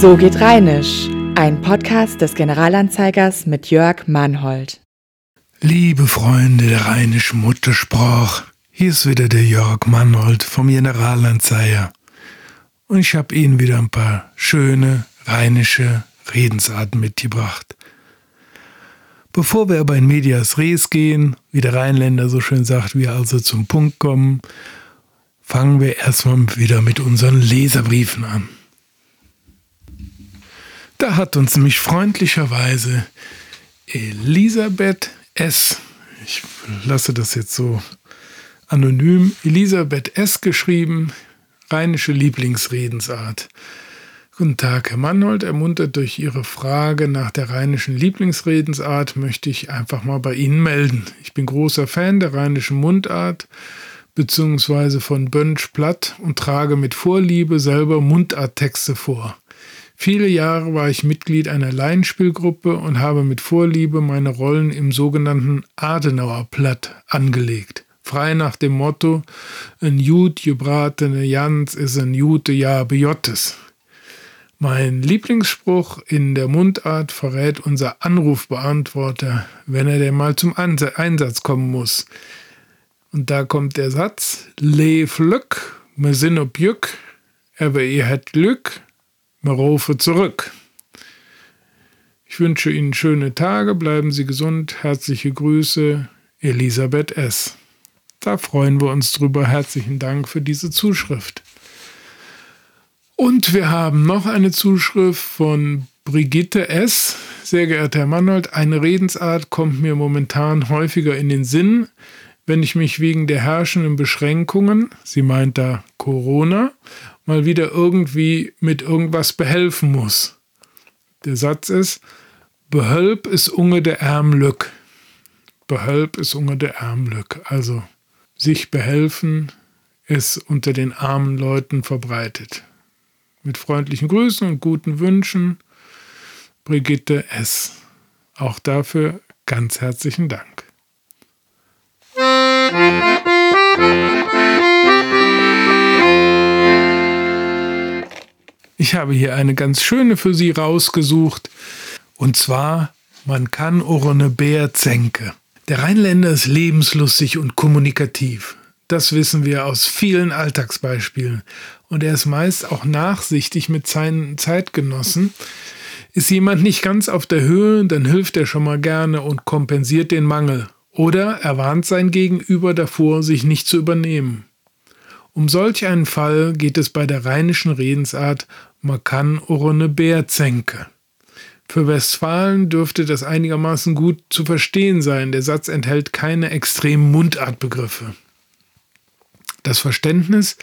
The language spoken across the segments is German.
So geht Rheinisch, ein Podcast des Generalanzeigers mit Jörg Mannhold. Liebe Freunde der rheinischen Muttersprach, hier ist wieder der Jörg Mannhold vom Generalanzeiger. Und ich habe Ihnen wieder ein paar schöne rheinische Redensarten mitgebracht. Bevor wir aber in Medias Res gehen, wie der Rheinländer so schön sagt, wir also zum Punkt kommen, fangen wir erstmal wieder mit unseren Leserbriefen an. Da hat uns nämlich freundlicherweise Elisabeth S. Ich lasse das jetzt so anonym. Elisabeth S. geschrieben, rheinische Lieblingsredensart. Guten Tag, Herr Mannold. Ermuntert durch Ihre Frage nach der rheinischen Lieblingsredensart möchte ich einfach mal bei Ihnen melden. Ich bin großer Fan der rheinischen Mundart bzw. von Bönsch Platt und trage mit Vorliebe selber Mundarttexte vor. Viele Jahre war ich Mitglied einer Laienspielgruppe und habe mit Vorliebe meine Rollen im sogenannten Adenauer Platt angelegt. Frei nach dem Motto, ein Jud gebratene Jans ist ein Jute ja bejottes. Mein Lieblingsspruch in der Mundart verrät unser Anrufbeantworter, wenn er denn mal zum Einsatz kommen muss. Und da kommt der Satz, Leef Lück, me sin ob Jück, aber ihr hat Glück, Marofe zurück. Ich wünsche Ihnen schöne Tage, bleiben Sie gesund. Herzliche Grüße, Elisabeth S. Da freuen wir uns drüber. Herzlichen Dank für diese Zuschrift. Und wir haben noch eine Zuschrift von Brigitte S. Sehr geehrter Herr Mannold, eine Redensart kommt mir momentan häufiger in den Sinn, wenn ich mich wegen der herrschenden Beschränkungen, sie meint da Corona, mal wieder irgendwie mit irgendwas behelfen muss. Der Satz ist, Behölp ist unge der Ärmlück. Behölp ist unge der Ärmlück. Also sich behelfen ist unter den armen Leuten verbreitet. Mit freundlichen Grüßen und guten Wünschen, Brigitte S. Auch dafür ganz herzlichen Dank. Ich habe hier eine ganz schöne für Sie rausgesucht. Und zwar, man kann ohne Bär zänke. Der Rheinländer ist lebenslustig und kommunikativ. Das wissen wir aus vielen Alltagsbeispielen. Und er ist meist auch nachsichtig mit seinen Zeitgenossen. Ist jemand nicht ganz auf der Höhe, dann hilft er schon mal gerne und kompensiert den Mangel. Oder er warnt sein Gegenüber davor, sich nicht zu übernehmen. Um solch einen Fall geht es bei der rheinischen Redensart man kann ohne Bärzänke. Für Westfalen dürfte das einigermaßen gut zu verstehen sein. Der Satz enthält keine extremen Mundartbegriffe. Das Verständnis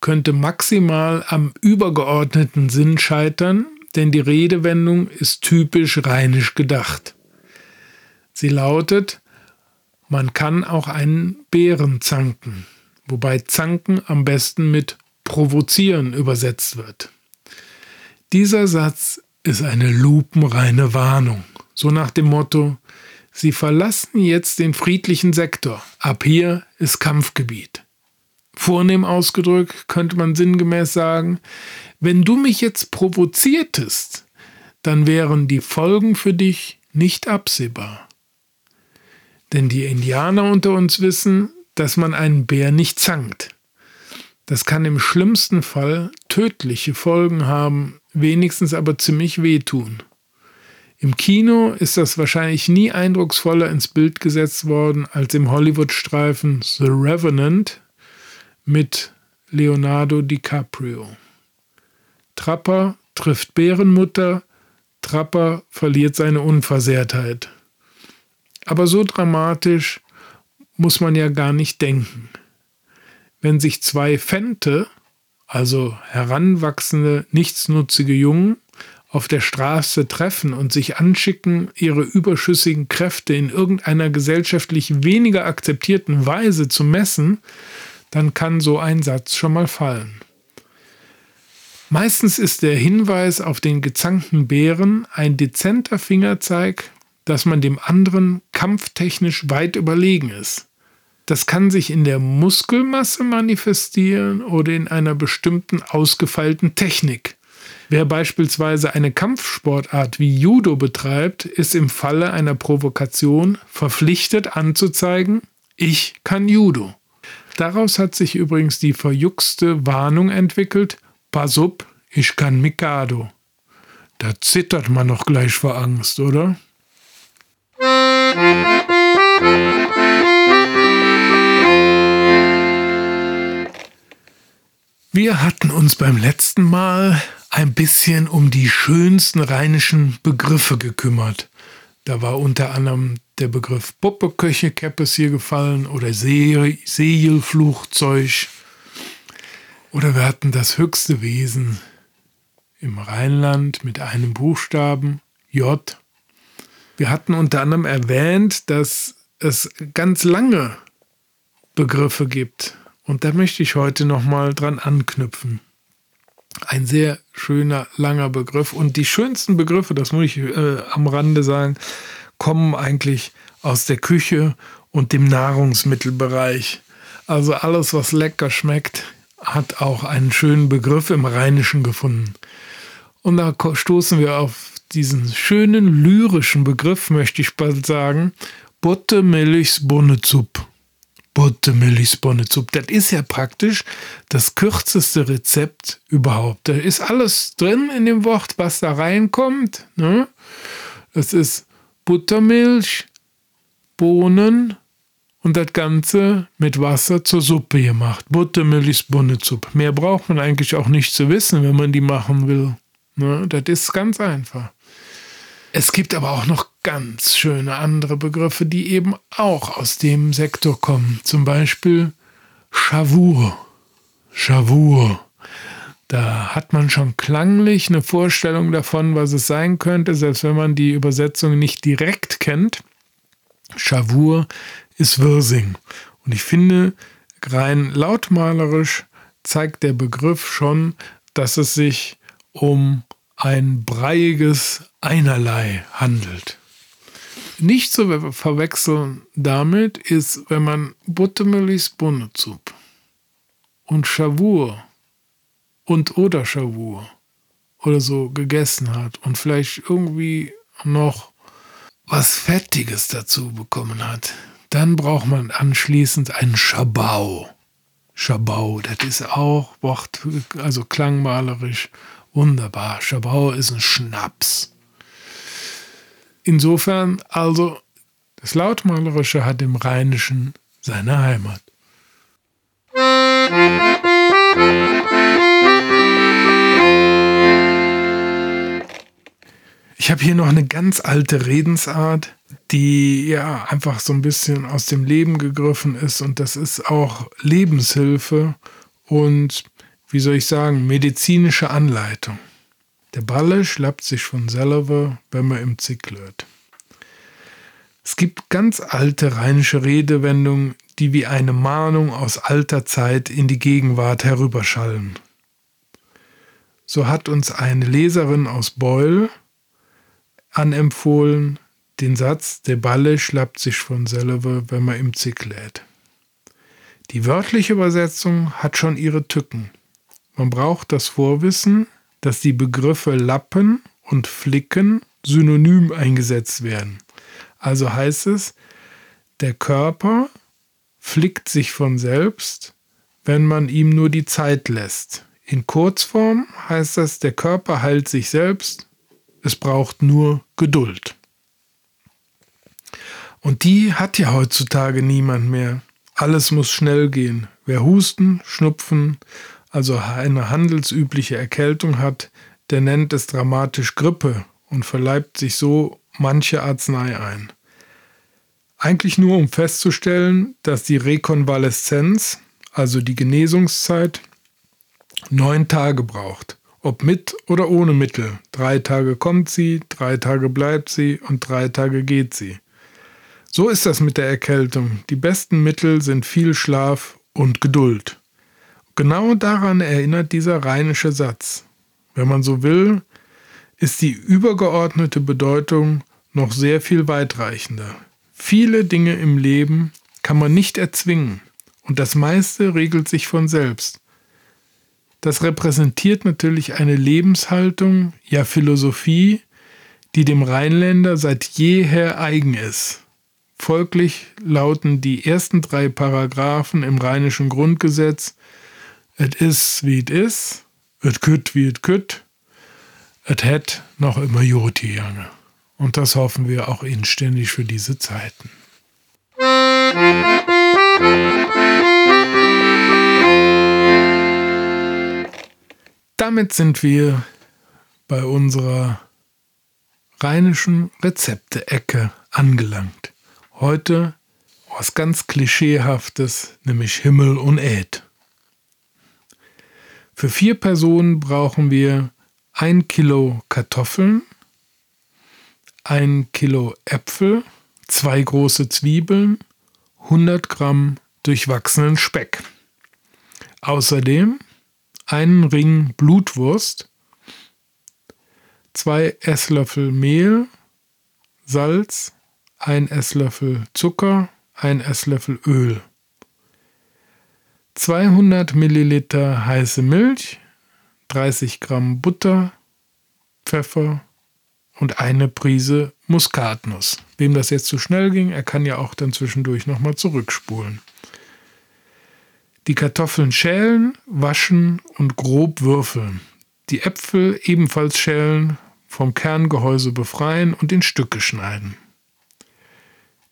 könnte maximal am übergeordneten Sinn scheitern, denn die Redewendung ist typisch rheinisch gedacht. Sie lautet, man kann auch einen Bären zanken, wobei zanken am besten mit provozieren übersetzt wird. Dieser Satz ist eine lupenreine Warnung, so nach dem Motto, Sie verlassen jetzt den friedlichen Sektor, ab hier ist Kampfgebiet. Vornehm ausgedrückt könnte man sinngemäß sagen, wenn du mich jetzt provoziertest, dann wären die Folgen für dich nicht absehbar. Denn die Indianer unter uns wissen, dass man einen Bär nicht zankt. Das kann im schlimmsten Fall tödliche Folgen haben, wenigstens aber ziemlich wehtun. Im Kino ist das wahrscheinlich nie eindrucksvoller ins Bild gesetzt worden als im Hollywood-Streifen The Revenant mit Leonardo DiCaprio. Trapper trifft Bärenmutter, Trapper verliert seine Unversehrtheit. Aber so dramatisch muss man ja gar nicht denken. Wenn sich zwei Fente also heranwachsende, nichtsnutzige Jungen, auf der Straße treffen und sich anschicken, ihre überschüssigen Kräfte in irgendeiner gesellschaftlich weniger akzeptierten Weise zu messen, dann kann so ein Satz schon mal fallen. Meistens ist der Hinweis auf den gezankten Bären ein dezenter Fingerzeig, dass man dem anderen kampftechnisch weit überlegen ist. Das kann sich in der Muskelmasse manifestieren oder in einer bestimmten ausgefeilten Technik. Wer beispielsweise eine Kampfsportart wie Judo betreibt, ist im Falle einer Provokation verpflichtet anzuzeigen, ich kann Judo. Daraus hat sich übrigens die verjuckste Warnung entwickelt, pass up, ich kann Mikado. Da zittert man noch gleich vor Angst, oder? Wir hatten uns beim letzten Mal ein bisschen um die schönsten rheinischen Begriffe gekümmert. Da war unter anderem der Begriff Puppeköche Keppes hier gefallen oder See Segelflugzeug. Oder wir hatten das höchste Wesen im Rheinland mit einem Buchstaben J. Wir hatten unter anderem erwähnt, dass es ganz lange Begriffe gibt. Und da möchte ich heute nochmal dran anknüpfen. Ein sehr schöner, langer Begriff. Und die schönsten Begriffe, das muss ich äh, am Rande sagen, kommen eigentlich aus der Küche und dem Nahrungsmittelbereich. Also alles, was lecker schmeckt, hat auch einen schönen Begriff im Rheinischen gefunden. Und da stoßen wir auf diesen schönen lyrischen Begriff, möchte ich bald sagen, Butte Milchs Bonnezup. Buttermilchs Bonnezup. Das ist ja praktisch das kürzeste Rezept überhaupt. Da ist alles drin in dem Wort, was da reinkommt. Ne? Das ist Buttermilch, Bohnen und das Ganze mit Wasser zur Suppe gemacht. Buttermilchs Bonnezup. Mehr braucht man eigentlich auch nicht zu wissen, wenn man die machen will. Ne? Das ist ganz einfach. Es gibt aber auch noch ganz schöne andere Begriffe, die eben auch aus dem Sektor kommen. Zum Beispiel Schavour. Schavour. Da hat man schon klanglich eine Vorstellung davon, was es sein könnte, selbst wenn man die Übersetzung nicht direkt kennt. Schavour ist Wirsing. Und ich finde, rein lautmalerisch zeigt der Begriff schon, dass es sich um ein breiiges Einerlei handelt. Nicht zu verwechseln damit ist, wenn man Buttermilchs Bunnezup und Schawur und oder Schawur oder so gegessen hat und vielleicht irgendwie noch was Fettiges dazu bekommen hat, dann braucht man anschließend einen Schabau. Schabau, das ist auch Wort, also klangmalerisch wunderbar. Schabau ist ein Schnaps. Insofern also, das Lautmalerische hat im Rheinischen seine Heimat. Ich habe hier noch eine ganz alte Redensart, die ja einfach so ein bisschen aus dem Leben gegriffen ist und das ist auch Lebenshilfe und wie soll ich sagen, medizinische Anleitung. Der Balle schlappt sich von selber, wenn man im Zick löt. Es gibt ganz alte rheinische Redewendungen, die wie eine Mahnung aus alter Zeit in die Gegenwart herüberschallen. So hat uns eine Leserin aus Beul anempfohlen, den Satz, der Balle schlappt sich von selber, wenn man im Zick lädt. Die wörtliche Übersetzung hat schon ihre Tücken. Man braucht das Vorwissen, dass die Begriffe Lappen und Flicken synonym eingesetzt werden. Also heißt es, der Körper flickt sich von selbst, wenn man ihm nur die Zeit lässt. In Kurzform heißt das, der Körper heilt sich selbst, es braucht nur Geduld. Und die hat ja heutzutage niemand mehr. Alles muss schnell gehen. Wer Husten, Schnupfen also eine handelsübliche Erkältung hat, der nennt es dramatisch Grippe und verleibt sich so manche Arznei ein. Eigentlich nur um festzustellen, dass die Rekonvaleszenz, also die Genesungszeit, neun Tage braucht. Ob mit oder ohne Mittel. Drei Tage kommt sie, drei Tage bleibt sie und drei Tage geht sie. So ist das mit der Erkältung. Die besten Mittel sind viel Schlaf und Geduld. Genau daran erinnert dieser rheinische Satz. Wenn man so will, ist die übergeordnete Bedeutung noch sehr viel weitreichender. Viele Dinge im Leben kann man nicht erzwingen und das meiste regelt sich von selbst. Das repräsentiert natürlich eine Lebenshaltung, ja Philosophie, die dem Rheinländer seit jeher eigen ist. Folglich lauten die ersten drei Paragraphen im rheinischen Grundgesetz Et is wie et is, et kütt wie et kütt, et het noch immer Joti jange. Und das hoffen wir auch inständig für diese Zeiten. Damit sind wir bei unserer rheinischen Rezepte-Ecke angelangt. Heute was ganz Klischeehaftes, nämlich Himmel und Äd. Für vier Personen brauchen wir ein Kilo Kartoffeln, ein Kilo Äpfel, zwei große Zwiebeln, 100 Gramm durchwachsenen Speck. Außerdem einen Ring Blutwurst, zwei Esslöffel Mehl, Salz, ein Esslöffel Zucker, ein Esslöffel Öl, 200 Milliliter heiße Milch, 30 Gramm Butter, Pfeffer und eine Prise Muskatnuss. Wem das jetzt zu schnell ging, er kann ja auch dann zwischendurch nochmal zurückspulen. Die Kartoffeln schälen, waschen und grob würfeln. Die Äpfel ebenfalls schälen, vom Kerngehäuse befreien und in Stücke schneiden.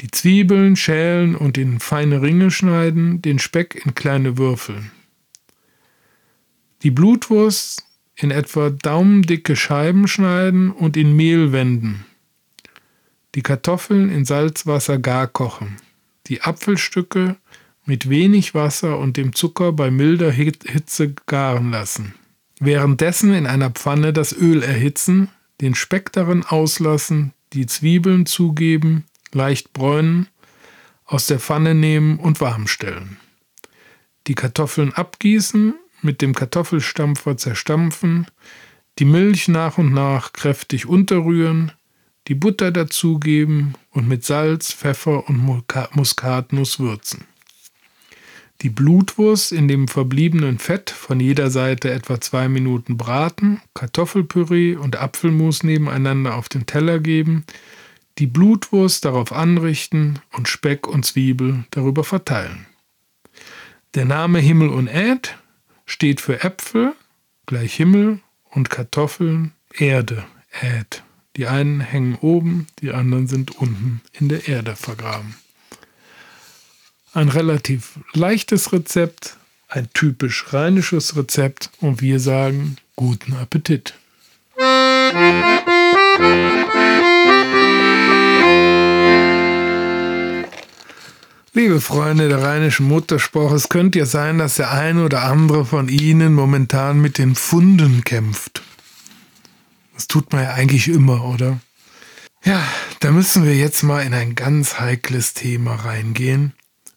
Die Zwiebeln schälen und in feine Ringe schneiden, den Speck in kleine Würfel. Die Blutwurst in etwa daumendicke Scheiben schneiden und in Mehl wenden. Die Kartoffeln in Salzwasser gar kochen. Die Apfelstücke mit wenig Wasser und dem Zucker bei milder Hitze garen lassen. Währenddessen in einer Pfanne das Öl erhitzen, den Speck darin auslassen, die Zwiebeln zugeben, leicht bräunen, aus der Pfanne nehmen und warm stellen. Die Kartoffeln abgießen, mit dem Kartoffelstampfer zerstampfen, die Milch nach und nach kräftig unterrühren, die Butter dazugeben und mit Salz, Pfeffer und Muskatnuss würzen. Die Blutwurst in dem verbliebenen Fett von jeder Seite etwa zwei Minuten braten, Kartoffelpüree und Apfelmus nebeneinander auf den Teller geben, die Blutwurst darauf anrichten und Speck und Zwiebel darüber verteilen. Der Name Himmel und Äd steht für Äpfel gleich Himmel und Kartoffeln Erde, Äd. Die einen hängen oben, die anderen sind unten in der Erde vergraben. Ein relativ leichtes Rezept, ein typisch rheinisches Rezept und wir sagen guten Appetit. Liebe Freunde der rheinischen Muttersprache, es könnte ja sein, dass der eine oder andere von Ihnen momentan mit den Funden kämpft. Das tut man ja eigentlich immer, oder? Ja, da müssen wir jetzt mal in ein ganz heikles Thema reingehen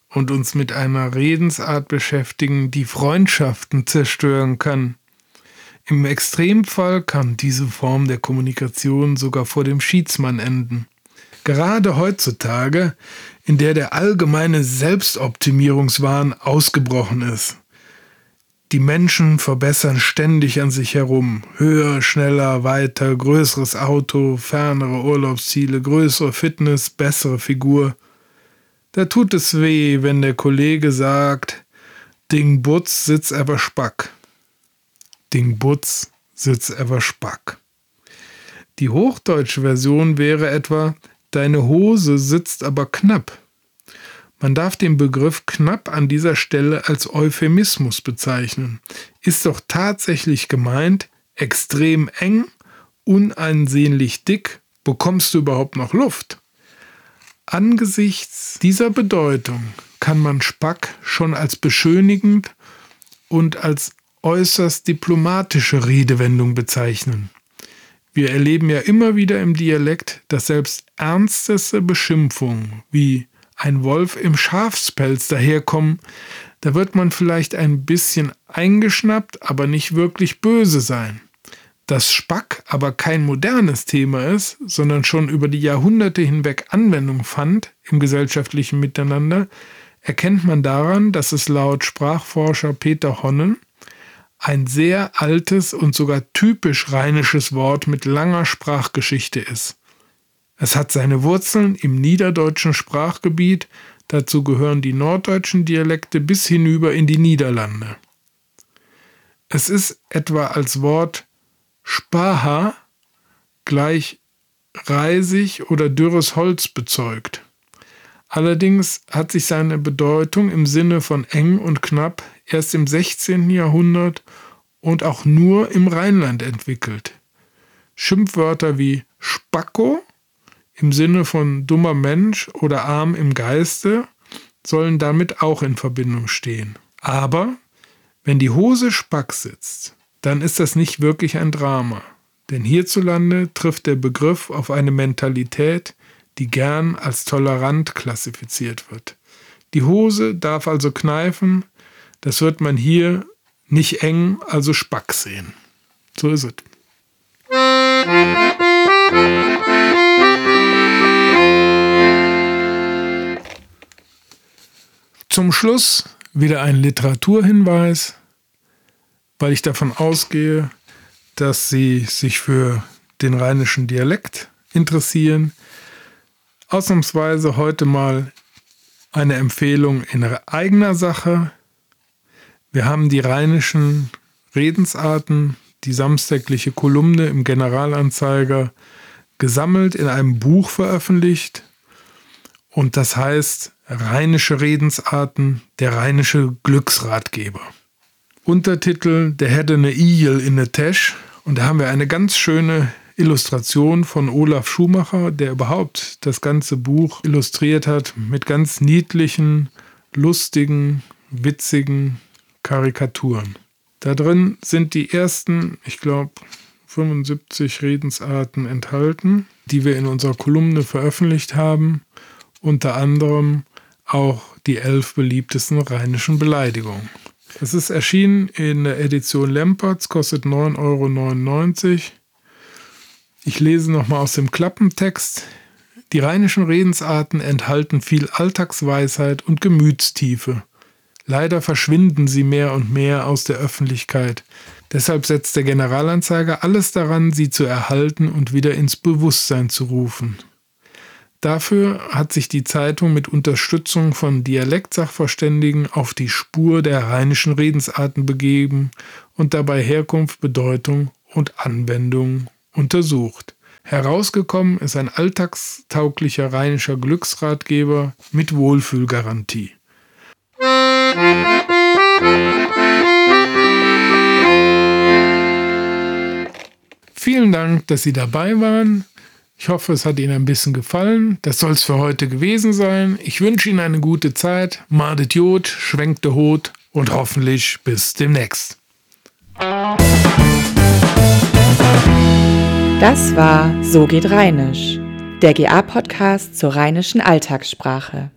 und uns mit einer Redensart beschäftigen, die Freundschaften zerstören kann. Im Extremfall kann diese Form der Kommunikation sogar vor dem Schiedsmann enden. Gerade heutzutage, in der der allgemeine Selbstoptimierungswahn ausgebrochen ist. Die Menschen verbessern ständig an sich herum. Höher, schneller, weiter, größeres Auto, fernere Urlaubsziele, größere Fitness, bessere Figur. Da tut es weh, wenn der Kollege sagt, Ding Butz sitzt aber Spack. Ding Butz sitzt aber Spack. Die hochdeutsche Version wäre etwa, Deine Hose sitzt aber knapp. Man darf den Begriff knapp an dieser Stelle als Euphemismus bezeichnen. Ist doch tatsächlich gemeint, extrem eng, unansehnlich dick, bekommst du überhaupt noch Luft? Angesichts dieser Bedeutung kann man Spack schon als beschönigend und als äußerst diplomatische Redewendung bezeichnen. Wir erleben ja immer wieder im Dialekt, dass selbst ernsteste Beschimpfungen wie ein Wolf im Schafspelz daherkommen, da wird man vielleicht ein bisschen eingeschnappt, aber nicht wirklich böse sein. Dass Spack aber kein modernes Thema ist, sondern schon über die Jahrhunderte hinweg Anwendung fand im gesellschaftlichen Miteinander, erkennt man daran, dass es laut Sprachforscher Peter Honnen ein sehr altes und sogar typisch rheinisches Wort mit langer Sprachgeschichte ist. Es hat seine Wurzeln im niederdeutschen Sprachgebiet, dazu gehören die norddeutschen Dialekte bis hinüber in die Niederlande. Es ist etwa als Wort Spaha gleich reisig oder dürres Holz bezeugt. Allerdings hat sich seine Bedeutung im Sinne von eng und knapp erst im 16. Jahrhundert und auch nur im Rheinland entwickelt. Schimpfwörter wie Spacko im Sinne von dummer Mensch oder arm im Geiste sollen damit auch in Verbindung stehen. Aber wenn die Hose spack sitzt, dann ist das nicht wirklich ein Drama. Denn hierzulande trifft der Begriff auf eine Mentalität, die gern als tolerant klassifiziert wird. Die Hose darf also kneifen, das wird man hier nicht eng, also Spack sehen. So ist es. Zum Schluss wieder ein Literaturhinweis, weil ich davon ausgehe, dass Sie sich für den rheinischen Dialekt interessieren ausnahmsweise heute mal eine Empfehlung in eigener Sache. Wir haben die rheinischen Redensarten, die samstägliche Kolumne im Generalanzeiger gesammelt, in einem Buch veröffentlicht. Und das heißt Rheinische Redensarten, der rheinische Glücksratgeber. Untertitel Der hätte ne Igel in ne Tesch. Und da haben wir eine ganz schöne Illustration von Olaf Schumacher, der überhaupt das ganze Buch illustriert hat mit ganz niedlichen, lustigen, witzigen Karikaturen. Da drin sind die ersten, ich glaube, 75 Redensarten enthalten, die wir in unserer Kolumne veröffentlicht haben, unter anderem auch die elf beliebtesten rheinischen Beleidigungen. Es ist erschienen in der Edition Lempertz, kostet 9,99 Euro. Ich lese nochmal aus dem Klappentext. Die rheinischen Redensarten enthalten viel Alltagsweisheit und Gemütstiefe. Leider verschwinden sie mehr und mehr aus der Öffentlichkeit. Deshalb setzt der Generalanzeiger alles daran, sie zu erhalten und wieder ins Bewusstsein zu rufen. Dafür hat sich die Zeitung mit Unterstützung von Dialektsachverständigen auf die Spur der rheinischen Redensarten begeben und dabei Herkunft, Bedeutung und Anwendung untersucht. Herausgekommen ist ein alltagstauglicher rheinischer Glücksratgeber mit Wohlfühlgarantie. Vielen Dank, dass Sie dabei waren. Ich hoffe, es hat Ihnen ein bisschen gefallen. Das soll es für heute gewesen sein. Ich wünsche Ihnen eine gute Zeit. Madet Jod, schwenkt der Hut und hoffentlich bis demnächst. Das war So geht Rheinisch, der GA-Podcast zur rheinischen Alltagssprache.